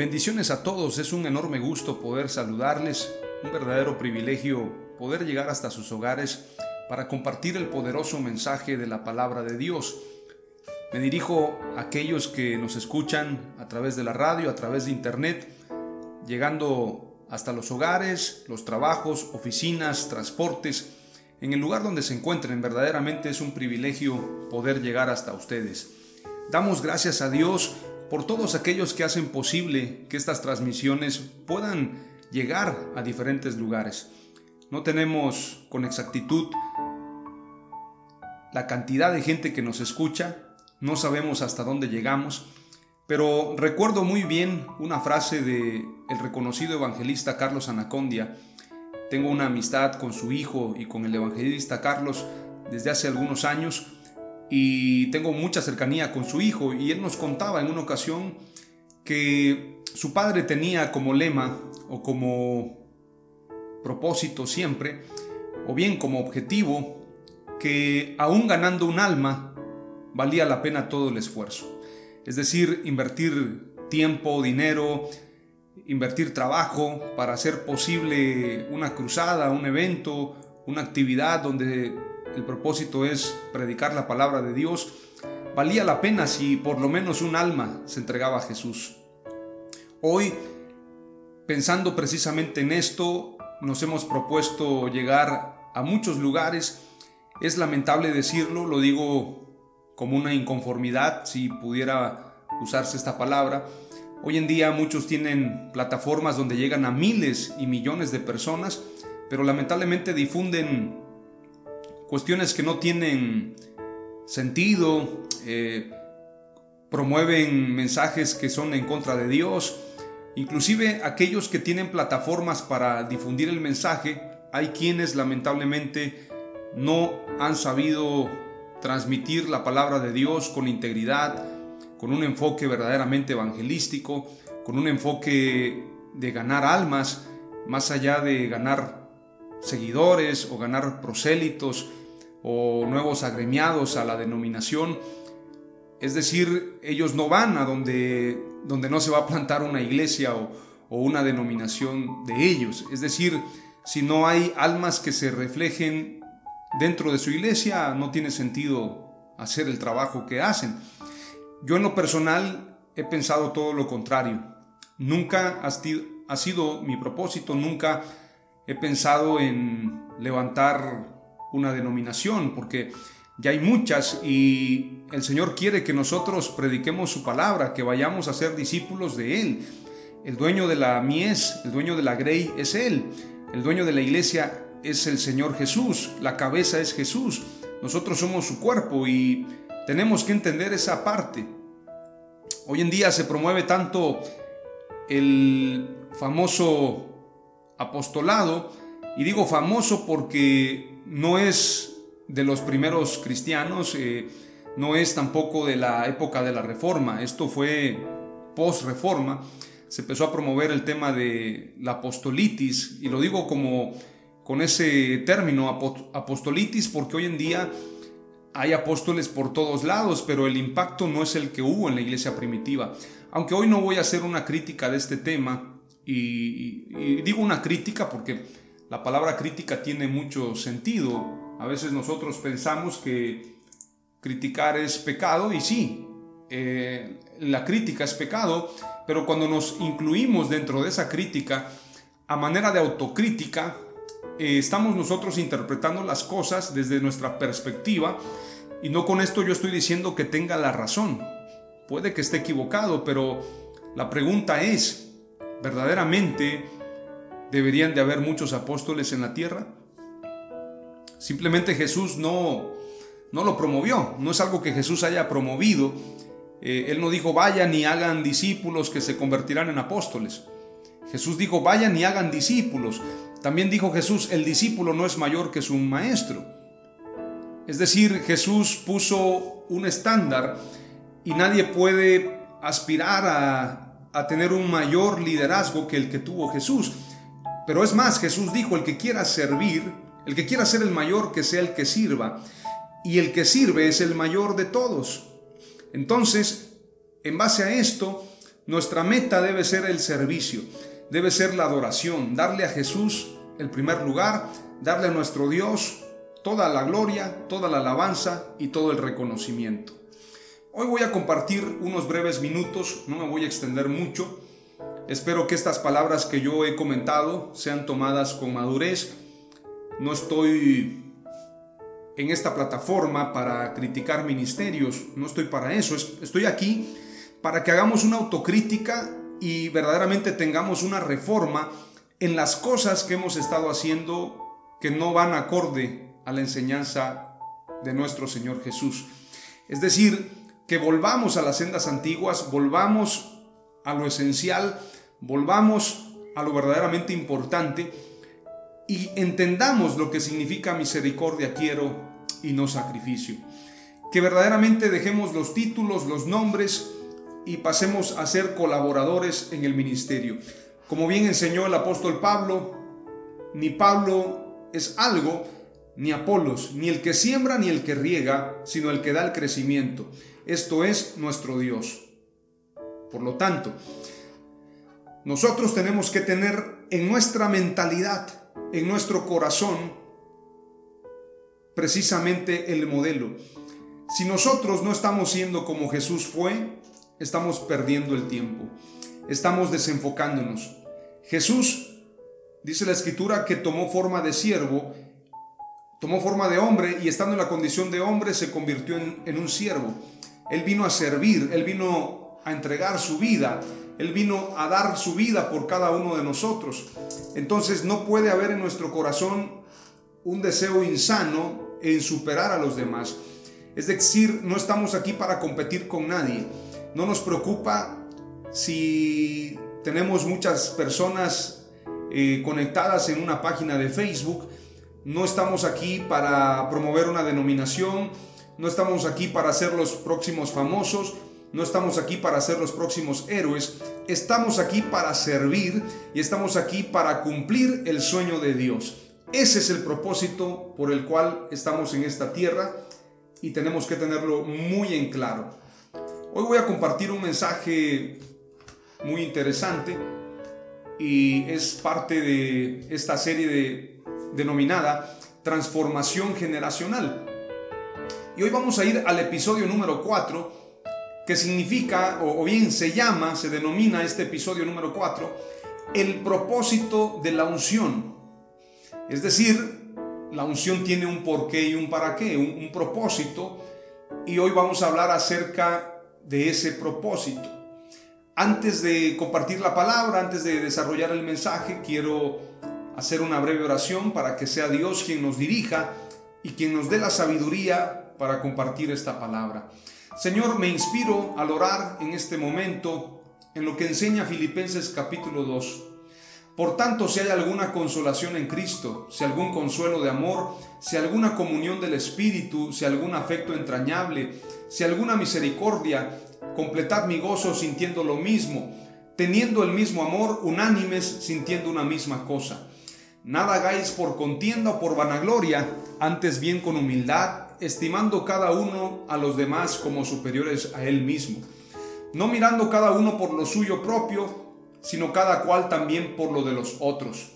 Bendiciones a todos, es un enorme gusto poder saludarles, un verdadero privilegio poder llegar hasta sus hogares para compartir el poderoso mensaje de la palabra de Dios. Me dirijo a aquellos que nos escuchan a través de la radio, a través de internet, llegando hasta los hogares, los trabajos, oficinas, transportes, en el lugar donde se encuentren. Verdaderamente es un privilegio poder llegar hasta ustedes. Damos gracias a Dios por todos aquellos que hacen posible que estas transmisiones puedan llegar a diferentes lugares. No tenemos con exactitud la cantidad de gente que nos escucha, no sabemos hasta dónde llegamos, pero recuerdo muy bien una frase de el reconocido evangelista Carlos Anacondia. Tengo una amistad con su hijo y con el evangelista Carlos desde hace algunos años y tengo mucha cercanía con su hijo y él nos contaba en una ocasión que su padre tenía como lema o como propósito siempre, o bien como objetivo, que aún ganando un alma valía la pena todo el esfuerzo. Es decir, invertir tiempo, dinero, invertir trabajo para hacer posible una cruzada, un evento, una actividad donde el propósito es predicar la palabra de Dios, valía la pena si por lo menos un alma se entregaba a Jesús. Hoy, pensando precisamente en esto, nos hemos propuesto llegar a muchos lugares. Es lamentable decirlo, lo digo como una inconformidad, si pudiera usarse esta palabra. Hoy en día muchos tienen plataformas donde llegan a miles y millones de personas, pero lamentablemente difunden cuestiones que no tienen sentido, eh, promueven mensajes que son en contra de Dios, inclusive aquellos que tienen plataformas para difundir el mensaje, hay quienes lamentablemente no han sabido transmitir la palabra de Dios con integridad, con un enfoque verdaderamente evangelístico, con un enfoque de ganar almas, más allá de ganar seguidores o ganar prosélitos, o nuevos agremiados a la denominación. Es decir, ellos no van a donde, donde no se va a plantar una iglesia o, o una denominación de ellos. Es decir, si no hay almas que se reflejen dentro de su iglesia, no tiene sentido hacer el trabajo que hacen. Yo en lo personal he pensado todo lo contrario. Nunca ha sido mi propósito, nunca he pensado en levantar una denominación, porque ya hay muchas y el Señor quiere que nosotros prediquemos su palabra, que vayamos a ser discípulos de Él. El dueño de la mies, el dueño de la grey es Él. El dueño de la iglesia es el Señor Jesús. La cabeza es Jesús. Nosotros somos su cuerpo y tenemos que entender esa parte. Hoy en día se promueve tanto el famoso apostolado, y digo famoso porque no es de los primeros cristianos, eh, no es tampoco de la época de la Reforma, esto fue post-Reforma, se empezó a promover el tema de la apostolitis, y lo digo como con ese término, apostolitis, porque hoy en día hay apóstoles por todos lados, pero el impacto no es el que hubo en la iglesia primitiva. Aunque hoy no voy a hacer una crítica de este tema, y, digo una crítica porque la palabra crítica tiene mucho sentido. A veces nosotros pensamos que criticar es pecado y sí, eh, la crítica es pecado, pero cuando nos incluimos dentro de esa crítica, a manera de autocrítica, eh, estamos nosotros interpretando las cosas desde nuestra perspectiva y no con esto yo estoy diciendo que tenga la razón. Puede que esté equivocado, pero la pregunta es, ¿verdaderamente deberían de haber muchos apóstoles en la tierra? Simplemente Jesús no, no lo promovió, no es algo que Jesús haya promovido. Eh, él no dijo, vayan y hagan discípulos que se convertirán en apóstoles. Jesús dijo, vayan y hagan discípulos. También dijo Jesús, el discípulo no es mayor que su maestro. Es decir, Jesús puso un estándar y nadie puede aspirar a, a tener un mayor liderazgo que el que tuvo Jesús. Pero es más, Jesús dijo, el que quiera servir, el que quiera ser el mayor, que sea el que sirva. Y el que sirve es el mayor de todos. Entonces, en base a esto, nuestra meta debe ser el servicio, debe ser la adoración, darle a Jesús el primer lugar, darle a nuestro Dios toda la gloria, toda la alabanza y todo el reconocimiento. Hoy voy a compartir unos breves minutos, no me voy a extender mucho. Espero que estas palabras que yo he comentado sean tomadas con madurez. No estoy en esta plataforma para criticar ministerios, no estoy para eso, estoy aquí para que hagamos una autocrítica y verdaderamente tengamos una reforma en las cosas que hemos estado haciendo que no van acorde a la enseñanza de nuestro Señor Jesús. Es decir, que volvamos a las sendas antiguas, volvamos a lo esencial, volvamos a lo verdaderamente importante y entendamos lo que significa misericordia quiero y no sacrificio. Que verdaderamente dejemos los títulos, los nombres y pasemos a ser colaboradores en el ministerio. Como bien enseñó el apóstol Pablo, ni Pablo es algo, ni Apolos, ni el que siembra ni el que riega, sino el que da el crecimiento esto es nuestro Dios. Por lo tanto, nosotros tenemos que tener en nuestra mentalidad, en nuestro corazón, precisamente el modelo. Si nosotros no estamos siendo como Jesús fue, estamos perdiendo el tiempo, estamos desenfocándonos. Jesús, dice la escritura, que tomó forma de siervo, tomó forma de hombre y estando en la condición de hombre se convirtió en, un siervo. Él vino a servir, Él vino a entregar su vida, Él vino a dar su vida por cada uno de nosotros. Entonces no puede haber en nuestro corazón un deseo insano en superar a los demás. Es decir, no estamos aquí para competir con nadie. No nos preocupa si tenemos muchas personas eh, conectadas en una página de Facebook. No estamos aquí para promover una denominación no estamos aquí para ser los próximos famosos, no estamos aquí para ser los próximos héroes, estamos aquí para servir y estamos aquí para cumplir el sueño de Dios. Ese es el propósito por el cual estamos en esta tierra y tenemos que tenerlo muy en claro. Hoy voy a compartir un mensaje muy interesante y es parte de esta serie de, denominada Transformación Generacional. Y hoy vamos a ir al episodio número 4, que significa, o, bien se llama, se denomina este episodio número 4, el propósito de la unción. Es decir, la unción tiene un porqué y un para qué, un, un propósito, y hoy vamos a hablar acerca de ese propósito. Antes de compartir la palabra, antes de desarrollar el mensaje, quiero hacer una breve oración para que sea Dios quien nos dirija y quien nos dé la sabiduría para compartir esta palabra. Señor, me inspiro al orar en este momento en lo que enseña Filipenses capítulo 2. Por tanto, si hay alguna consolación en Cristo, si algún consuelo de amor, si alguna comunión del Espíritu, si algún afecto entrañable, si alguna misericordia, completad mi gozo sintiendo lo mismo, teniendo el mismo amor, unánimes, sintiendo una misma cosa. Nada hagáis por contienda o por vanagloria, antes bien con humildad estimando cada uno a los demás como superiores a él mismo, no mirando cada uno por lo suyo propio, sino cada cual también por lo de los otros.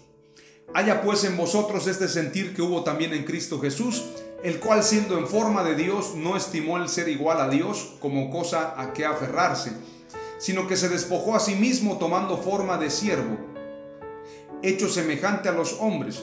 Haya pues en vosotros este sentir que hubo también en Cristo Jesús, el cual siendo en forma de Dios no estimó el ser igual a Dios como cosa a que aferrarse, sino que se despojó a sí mismo tomando forma de siervo, hecho semejante a los hombres,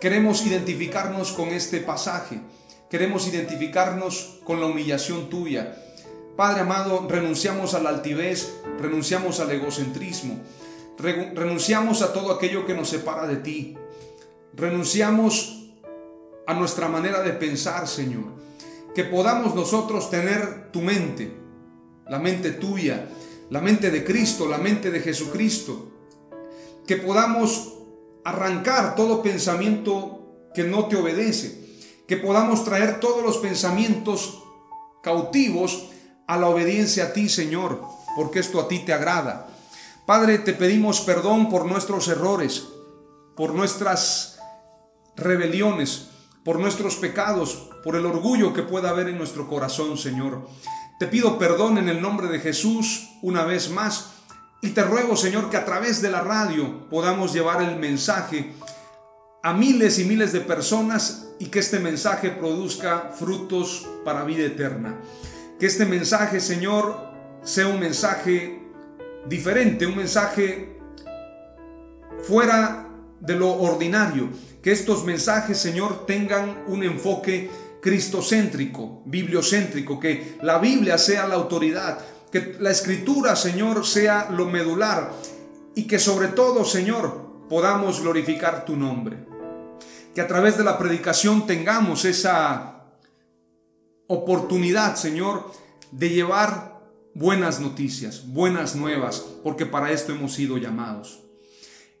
queremos identificarnos con este pasaje, queremos identificarnos con la humillación tuya. Padre amado, renunciamos a la altivez, renunciamos al egocentrismo, renunciamos a todo aquello que nos separa de ti, renunciamos a nuestra manera de pensar, Señor, que podamos nosotros tener tu mente, la mente tuya, la mente de Cristo, la mente de Jesucristo, que podamos arrancar todo pensamiento que no te obedece, que podamos traer todos los pensamientos cautivos a la obediencia a ti, Señor, porque esto a ti te agrada. Padre, te pedimos perdón por nuestros errores, por nuestras rebeliones, por nuestros pecados, por el orgullo que pueda haber en nuestro corazón, Señor. Te pido perdón en el nombre de Jesús una vez más y te ruego, Señor, que a través de la radio podamos llevar el mensaje a miles y miles de personas y que este mensaje produzca frutos para vida eterna. Que este mensaje, Señor, sea un mensaje diferente, un mensaje fuera de lo ordinario. Que estos mensajes, Señor, tengan un enfoque cristocéntrico, bibliocéntrico, que la Biblia sea la autoridad, que la escritura, Señor, sea lo medular y que sobre todo, Señor, podamos glorificar tu nombre. Que a través de la predicación tengamos esa oportunidad, Señor, de llevar buenas noticias, buenas nuevas, porque para esto hemos sido llamados.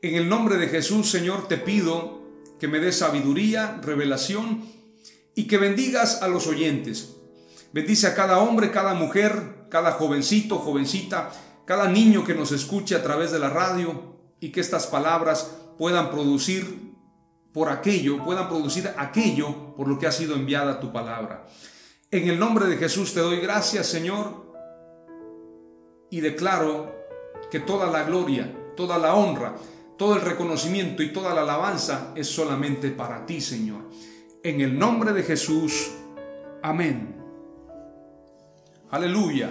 En el nombre de Jesús, Señor, te pido que me des sabiduría, revelación y que bendigas a los oyentes. Bendice a cada hombre, cada mujer, cada jovencito, jovencita, cada niño que nos escuche a través de la radio y que estas palabras puedan producir por aquello, puedan producir aquello por lo que ha sido enviada tu palabra. En el nombre de Jesús te doy gracias, Señor, y declaro que toda la gloria, toda la honra, todo el reconocimiento y toda la alabanza es solamente para ti, Señor. En el nombre de Jesús. Amén. Aleluya.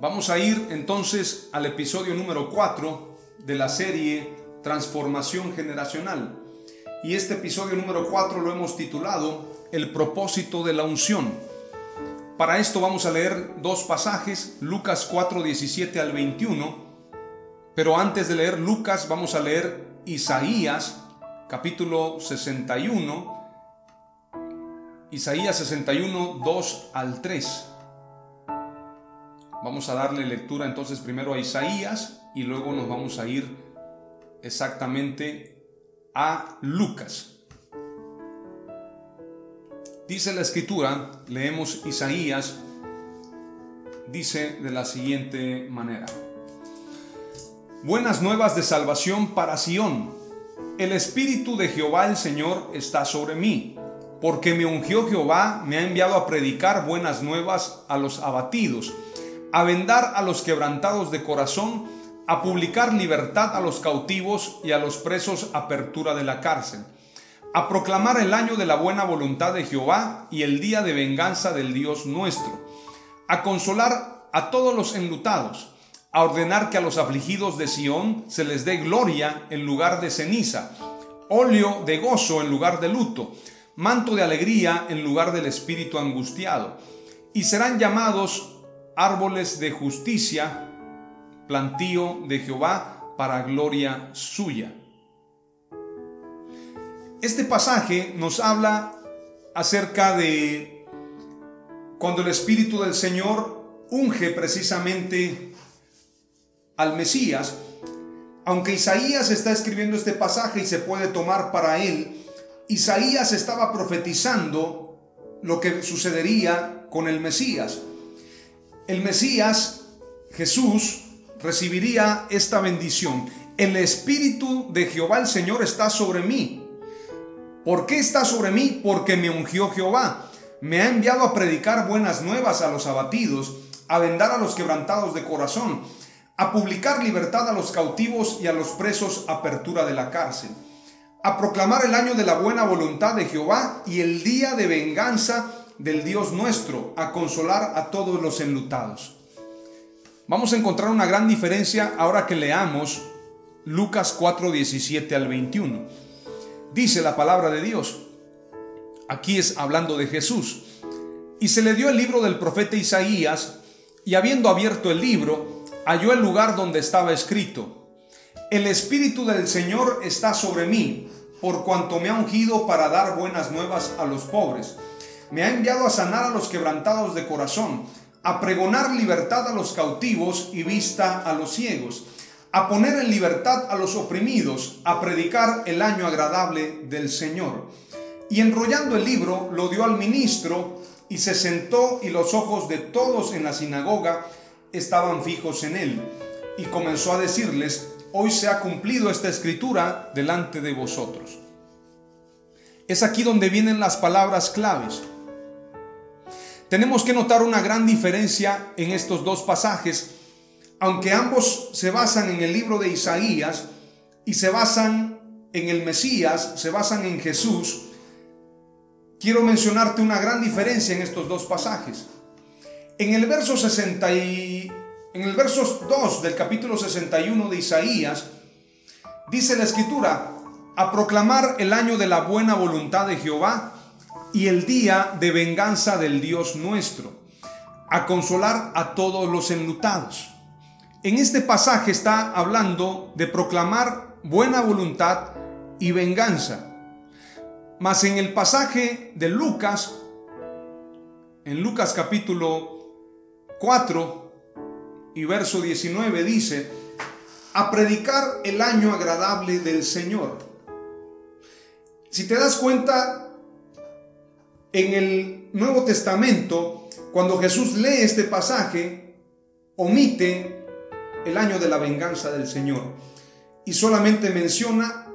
Vamos a ir entonces al episodio número 4 de la serie Transformación Generacional. Y este episodio número 4 lo hemos titulado El propósito de la unción. Para esto vamos a leer dos pasajes, Lucas 4, 17 al 21. Pero antes de leer Lucas vamos a leer Isaías capítulo 61 Isaías 61, 2 al 3. Vamos a darle lectura entonces primero a Isaías y luego nos vamos a ir exactamente a Lucas. Dice la escritura, leemos Isaías, dice de la siguiente manera. Buenas nuevas de salvación para Sión. El Espíritu de Jehová el Señor está sobre mí porque me ungió Jehová, me ha enviado a predicar buenas nuevas a los abatidos, a vendar a los quebrantados de corazón, a publicar libertad a los cautivos y a los presos apertura de la cárcel, a proclamar el año de la buena voluntad de Jehová y el día de venganza del Dios nuestro, a consolar a todos los enlutados, a ordenar que a los afligidos de Sión se les dé gloria en lugar de ceniza, óleo de gozo en lugar de luto, manto de alegría en lugar del espíritu angustiado, y serán llamados árboles de justicia, plantío de Jehová para gloria suya. Este pasaje nos habla acerca de cuando el Espíritu del Señor unge precisamente al Mesías, Aunque Isaías está escribiendo este pasaje y se puede tomar para él, Isaías estaba profetizando lo que sucedería con el Mesías. El Mesías, Jesús, recibiría esta bendición. El Espíritu de Jehová el Señor está sobre mí. ¿Por qué está sobre mí? Porque me ungió Jehová. Me ha enviado a predicar buenas nuevas a los abatidos, a vendar a los quebrantados de corazón, a publicar libertad a los cautivos y a los presos apertura de la cárcel, a proclamar el año de la buena voluntad de Jehová y el día de venganza del Dios nuestro, a consolar a todos los enlutados. Vamos a encontrar una gran diferencia ahora que leamos Lucas 4, 17 al 21. Dice la palabra de Dios. Aquí es hablando de Jesús. Y se le dio el libro del profeta Isaías, y habiendo abierto el libro, halló el lugar donde estaba escrito, El Espíritu del Señor está sobre mí, por cuanto me ha ungido para dar buenas nuevas a los pobres. Me ha enviado a sanar a los quebrantados de corazón a pregonar libertad a los cautivos y vista a los ciegos, a poner en libertad a los oprimidos, a predicar el año agradable del Señor. Y enrollando el libro, lo dio al ministro y se sentó y los ojos de todos en la sinagoga estaban fijos en él. Y comenzó a decirles, hoy se ha cumplido esta escritura delante de vosotros. Es aquí donde vienen las palabras claves. Tenemos que notar una gran diferencia en estos dos pasajes, aunque ambos se basan en el libro de Isaías y se basan en el Mesías, se basan en Jesús. Quiero mencionarte una gran diferencia en estos dos pasajes. En el verso 60 y en el verso 2 del capítulo 61 de Isaías dice la escritura, a proclamar el año de la buena voluntad de Jehová y el día de venganza del Dios nuestro, a consolar a todos los enlutados. En este pasaje está hablando de proclamar buena voluntad y venganza. Mas en el pasaje de Lucas, en Lucas capítulo 4 y verso 19 dice, a predicar el año agradable del Señor. Si te das cuenta, en el Nuevo Testamento, cuando Jesús lee este pasaje, omite el año de la venganza del Señor y solamente menciona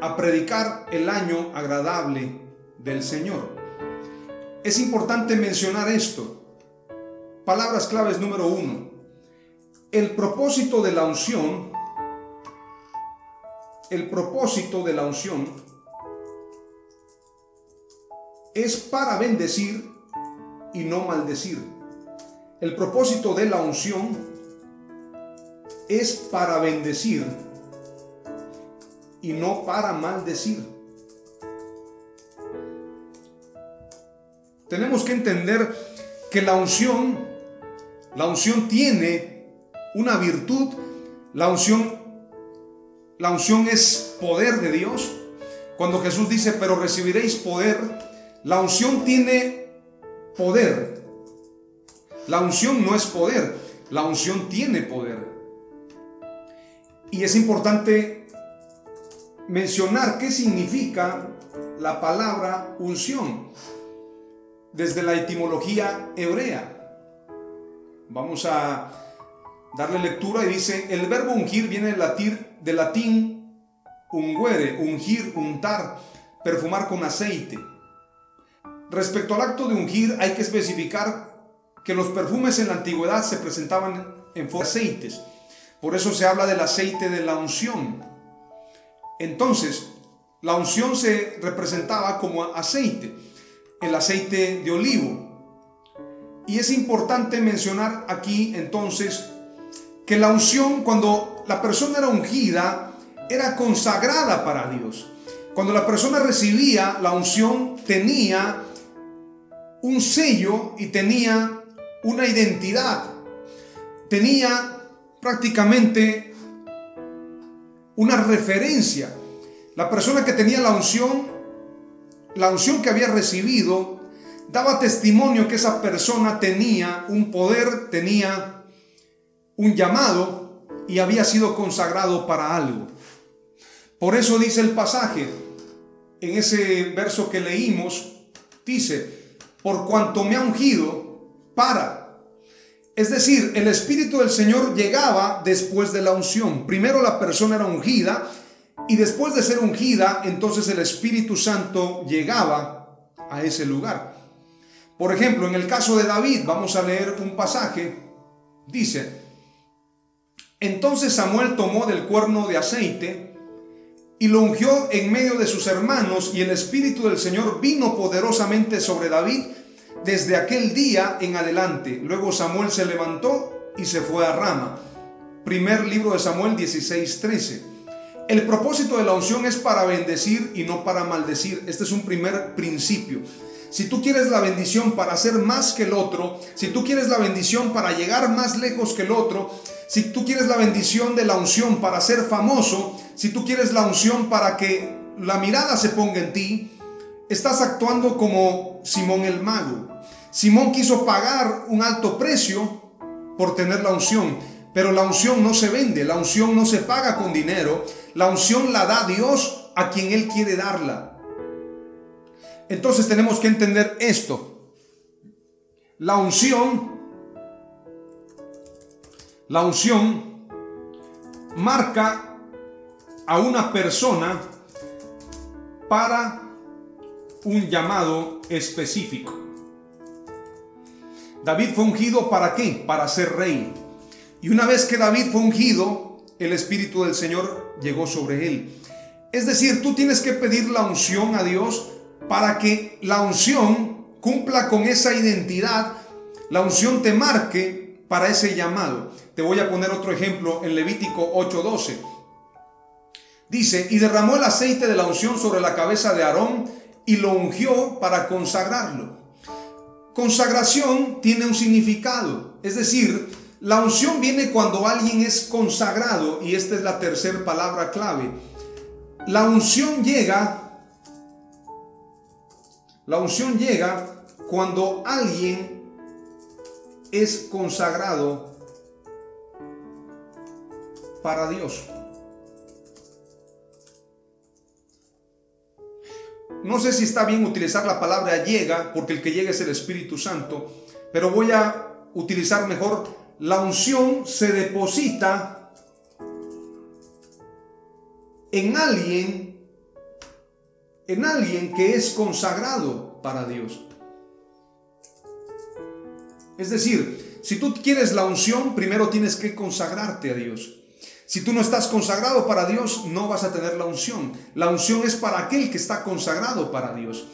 a predicar el año agradable del Señor. Es importante mencionar esto. Palabras claves número uno. El propósito de la unción, el propósito de la unción es para bendecir y no maldecir. El propósito de la unción es para bendecir y no para maldecir. Tenemos que entender que la unción, la unción tiene una virtud, la unción, la unción es poder de Dios. Cuando Jesús dice, pero recibiréis poder la unción tiene poder. La unción no es poder, la unción tiene poder. Y es importante mencionar qué significa la palabra unción desde la etimología hebrea. Vamos a darle lectura y dice, el verbo ungir viene del latín, del latín unguere, ungir, untar, perfumar con aceite. Respecto al acto de ungir, hay que especificar que los perfumes en la antigüedad se presentaban en forma de aceites. Por eso se habla del aceite de la unción. Entonces, la unción se representaba como aceite, el aceite de olivo. Y es importante mencionar aquí entonces que la unción, cuando la persona era ungida, era consagrada para Dios. Cuando la persona recibía la unción, tenía un sello y tenía una identidad. Tenía prácticamente una referencia. La persona que tenía la unción, la unción que había recibido, daba testimonio que esa persona tenía un poder, tenía un llamado y había sido consagrado para algo. Por eso dice el pasaje, en ese verso que leímos, dice, por cuanto me ha ungido para. Es decir, el Espíritu del Señor llegaba después de la unción. Primero la persona era ungida y después de ser ungida, entonces el Espíritu Santo llegaba a ese lugar. Por ejemplo, en el caso de David, vamos a leer un pasaje, dice, entonces Samuel tomó del cuerno de aceite y lo ungió en medio de sus hermanos y el Espíritu del Señor vino poderosamente sobre David desde aquel día en adelante. Luego Samuel se levantó y se fue a Rama. Primer libro de Samuel 16:13. El propósito de la unción es para bendecir y no para maldecir. Este es un primer principio. Si tú quieres la bendición para ser más que el otro, si tú quieres la bendición para llegar más lejos que el otro, si tú quieres la bendición de la unción para ser famoso, si tú quieres la unción para que la mirada se ponga en ti, estás actuando como Simón el mago. Simón quiso pagar un alto precio por tener la unción, pero la unción no se vende, la unción no se paga con dinero, la unción la da Dios a quien Él quiere darla. Entonces tenemos que entender esto. La unción, la unción marca a una persona para un llamado específico. David fue ungido para qué? Para ser rey. Y una vez que David fue ungido, el Espíritu del Señor llegó sobre él. Es decir, tú tienes que pedir la unción a Dios para que la unción cumpla con esa identidad, la unción te marque para ese llamado. Te voy a poner otro ejemplo en Levítico 8:12. Dice, y derramó el aceite de la unción sobre la cabeza de Aarón y lo ungió para consagrarlo. Consagración tiene un significado, es decir, la unción viene cuando alguien es consagrado y esta es la tercera palabra clave. La unción llega la unción llega cuando alguien es consagrado para Dios. No sé si está bien utilizar la palabra llega, porque el que llega es el Espíritu Santo, pero voy a utilizar mejor la unción se deposita en alguien en alguien que es consagrado para Dios. Es decir, si tú quieres la unción, primero tienes que consagrarte a Dios. Si tú no estás consagrado para Dios, no vas a tener la unción. La unción es para aquel que está consagrado para Dios.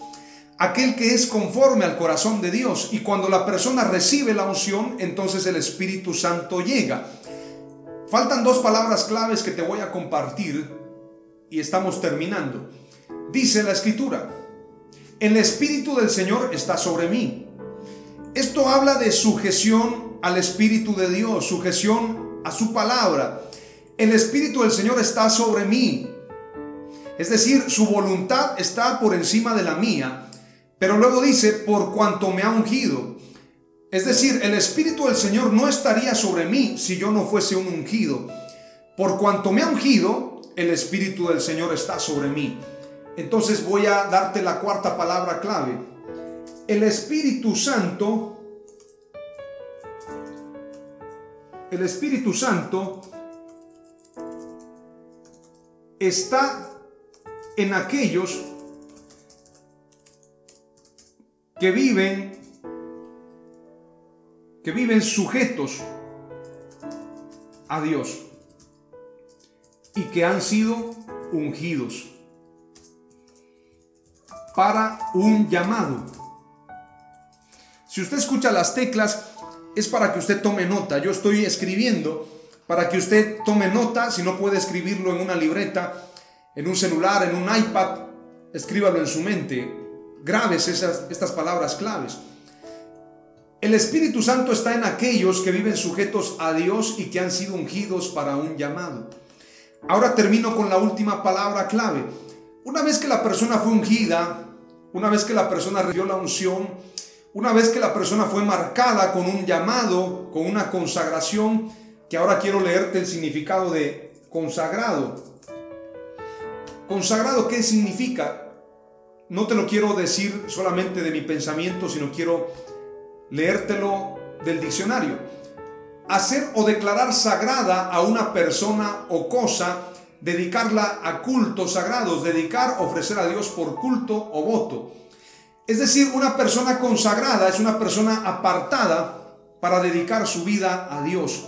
Aquel que es conforme al corazón de Dios. Y cuando la persona recibe la unción, entonces el Espíritu Santo llega. Faltan dos palabras claves que te voy a compartir y estamos terminando. Dice la escritura, el Espíritu del Señor está sobre mí. Esto habla de sujeción al Espíritu de Dios, sujeción a su palabra. El Espíritu del Señor está sobre mí. Es decir, su voluntad está por encima de la mía. Pero luego dice, por cuanto me ha ungido. Es decir, el Espíritu del Señor no estaría sobre mí si yo no fuese un ungido. Por cuanto me ha ungido, el Espíritu del Señor está sobre mí. Entonces voy a darte la cuarta palabra clave. El Espíritu Santo, el Espíritu Santo está en aquellos que viven que viven sujetos a Dios y que han sido ungidos para un llamado. Si usted escucha las teclas, es para que usted tome nota. Yo estoy escribiendo para que usted tome nota. Si no puede escribirlo en una libreta, en un celular, en un iPad, escríbalo en su mente. Graves esas, estas palabras claves. El Espíritu Santo está en aquellos que viven sujetos a Dios y que han sido ungidos para un llamado. Ahora termino con la última palabra clave. Una vez que la persona fue ungida, una vez que la persona recibió la unción, una vez que la persona fue marcada con un llamado, con una consagración, que ahora quiero leerte el significado de consagrado. Consagrado, ¿qué significa? No te lo quiero decir solamente de mi pensamiento, sino quiero leértelo del diccionario. Hacer o declarar sagrada a una persona o cosa, dedicarla a cultos sagrados, dedicar, ofrecer a Dios por culto o voto. Es decir, una persona consagrada es una persona apartada para dedicar su vida a Dios.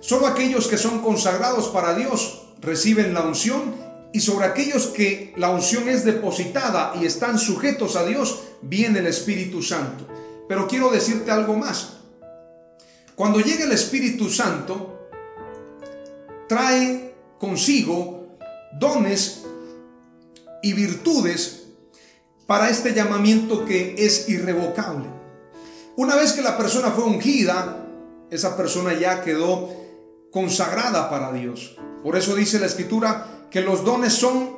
Solo aquellos que son consagrados para Dios reciben la unción y sobre aquellos que la unción es depositada y están sujetos a Dios, viene el Espíritu Santo. Pero quiero decirte algo más. Cuando llega el Espíritu Santo, trae consigo dones y virtudes para este llamamiento que es irrevocable. Una vez que la persona fue ungida, esa persona ya quedó consagrada para Dios. Por eso dice la escritura que los dones son,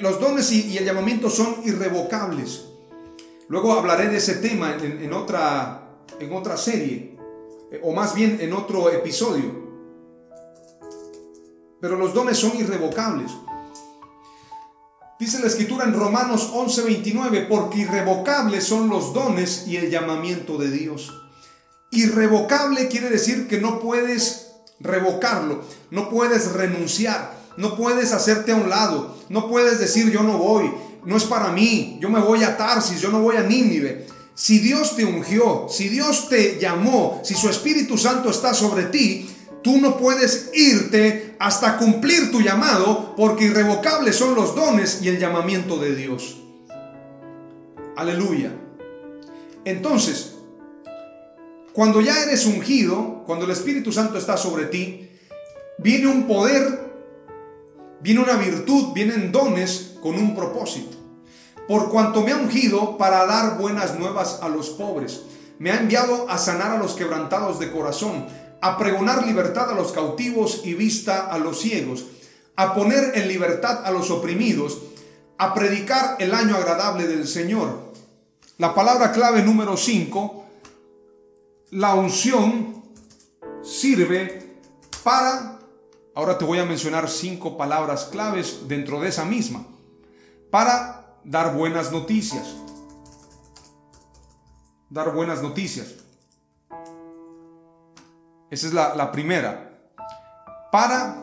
los dones y, el llamamiento son irrevocables. Luego hablaré de ese tema en, otra, en otra serie, eh, o más bien en otro episodio. Pero los dones son irrevocables. Dice la escritura en Romanos 11:29, porque irrevocables son los dones y el llamamiento de Dios. Irrevocable quiere decir que no puedes revocarlo, no puedes renunciar, no puedes hacerte a un lado, no puedes decir yo no voy, no es para mí, yo me voy a Tarsis, yo no voy a Nínive. Si Dios te ungió, si Dios te llamó, si su Espíritu Santo está sobre ti, tú no puedes irte hasta cumplir tu llamado porque irrevocables son los dones y el llamamiento de Dios. Aleluya. Entonces, cuando ya eres ungido, cuando el Espíritu Santo está sobre ti, viene un poder, viene una virtud, vienen dones con un propósito. Por cuanto me ha ungido para dar buenas nuevas a los pobres, me ha enviado a sanar a los quebrantados de corazón, a pregonar libertad a los cautivos y vista a los ciegos, a poner en libertad a los oprimidos, a predicar el año agradable del Señor. La palabra clave número 5 la unción sirve para, ahora te voy a mencionar cinco palabras claves dentro de esa misma, para dar buenas noticias. Dar buenas noticias. Esa es la, primera. Para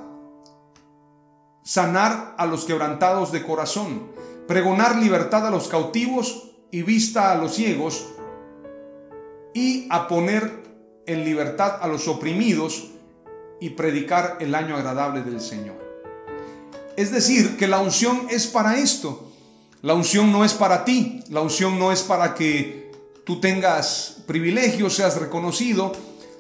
sanar a los quebrantados de corazón, pregonar libertad a los cautivos y vista a los ciegos, y a poner en libertad a los oprimidos y predicar el año agradable del Señor. Es decir, que la unción es para esto. La unción no es para ti, la unción no es para que tú tengas privilegios, seas reconocido,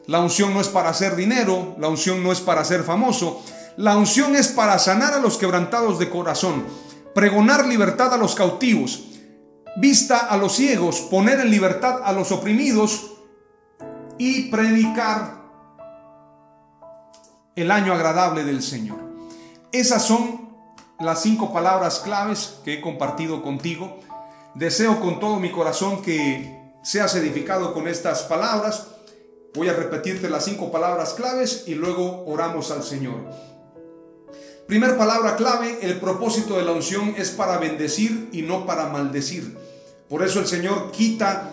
la unción no es para hacer dinero, la unción no es para ser famoso, la unción es para sanar a los quebrantados de corazón, pregonar libertad a los cautivos, vista a los ciegos, poner en libertad a los oprimidos y predicar el año agradable del Señor. Esas son las cinco palabras claves que he compartido contigo. Deseo con todo mi corazón que seas edificado con estas palabras. Voy a repetirte las cinco palabras claves y luego oramos al Señor. Primer palabra clave, el propósito de la unción es para bendecir y no para maldecir. Por eso el Señor quita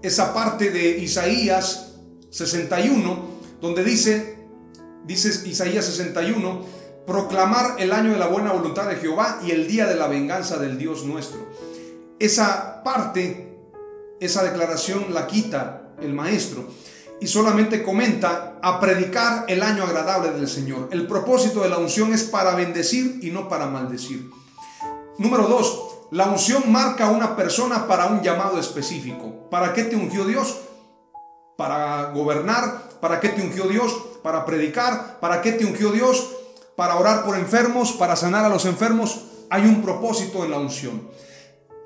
esa parte de Isaías 61, donde dice, dice Isaías 61, proclamar el año de la buena voluntad de Jehová y el día de la venganza del Dios nuestro. Esa parte, esa declaración la quita el maestro y solamente comenta a predicar el año agradable del Señor. El propósito de la unción es para bendecir y no para maldecir. Número dos, la unción marca a una persona para un llamado específico. ¿Para qué te ungió Dios? Para gobernar. ¿Para qué te ungió Dios? Para predicar. ¿Para qué te ungió Dios? Para orar por enfermos, para sanar a los enfermos. Hay un propósito en la unción.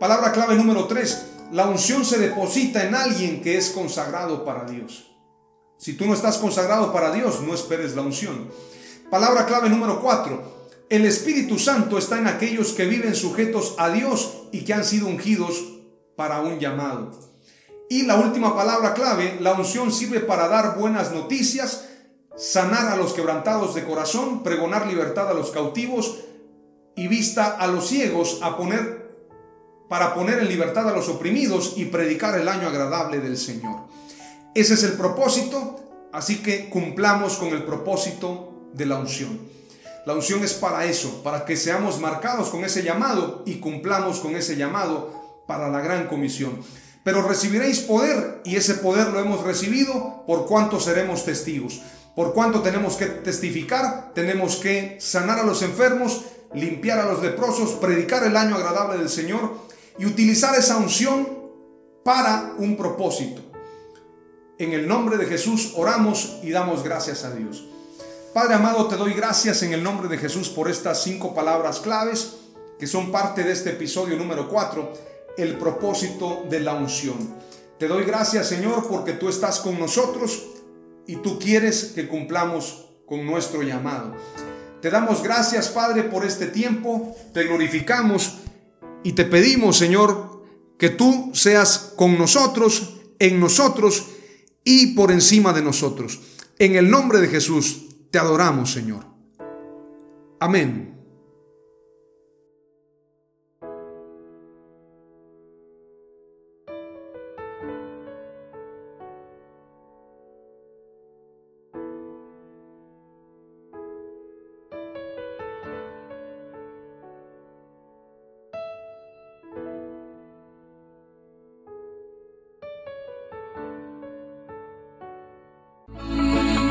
Palabra clave número 3. La unción se deposita en alguien que es consagrado para Dios. Si tú no estás consagrado para Dios, no esperes la unción. Palabra clave número 4. El Espíritu Santo está en aquellos que viven sujetos a Dios y que han sido ungidos para un llamado. Y la última palabra clave, la unción sirve para dar buenas noticias, sanar a los quebrantados de corazón, pregonar libertad a los cautivos y vista a los ciegos, para poner en libertad a los oprimidos y predicar el año agradable del Señor. Ese es el propósito, así que cumplamos con el propósito de la unción. La unción es para eso, para que seamos marcados con ese llamado y cumplamos con ese llamado para la gran comisión. Pero recibiréis poder y ese poder lo hemos recibido por cuanto seremos testigos. Por cuanto tenemos que testificar, tenemos que sanar a los enfermos, limpiar a los leprosos, predicar el año agradable del Señor y utilizar esa unción para un propósito. En el nombre de Jesús oramos y damos gracias a Dios. Padre amado, te doy gracias en el nombre de Jesús por estas cinco palabras claves que son parte de este episodio número 4, el propósito de la unción. Te doy gracias Señor porque tú estás con nosotros y tú quieres que cumplamos con nuestro llamado. Te damos gracias Padre por este tiempo, te glorificamos y te pedimos, Señor, que tú seas con nosotros, en nosotros y por encima de nosotros. En el nombre de Jesús te adoramos, Señor. Amén.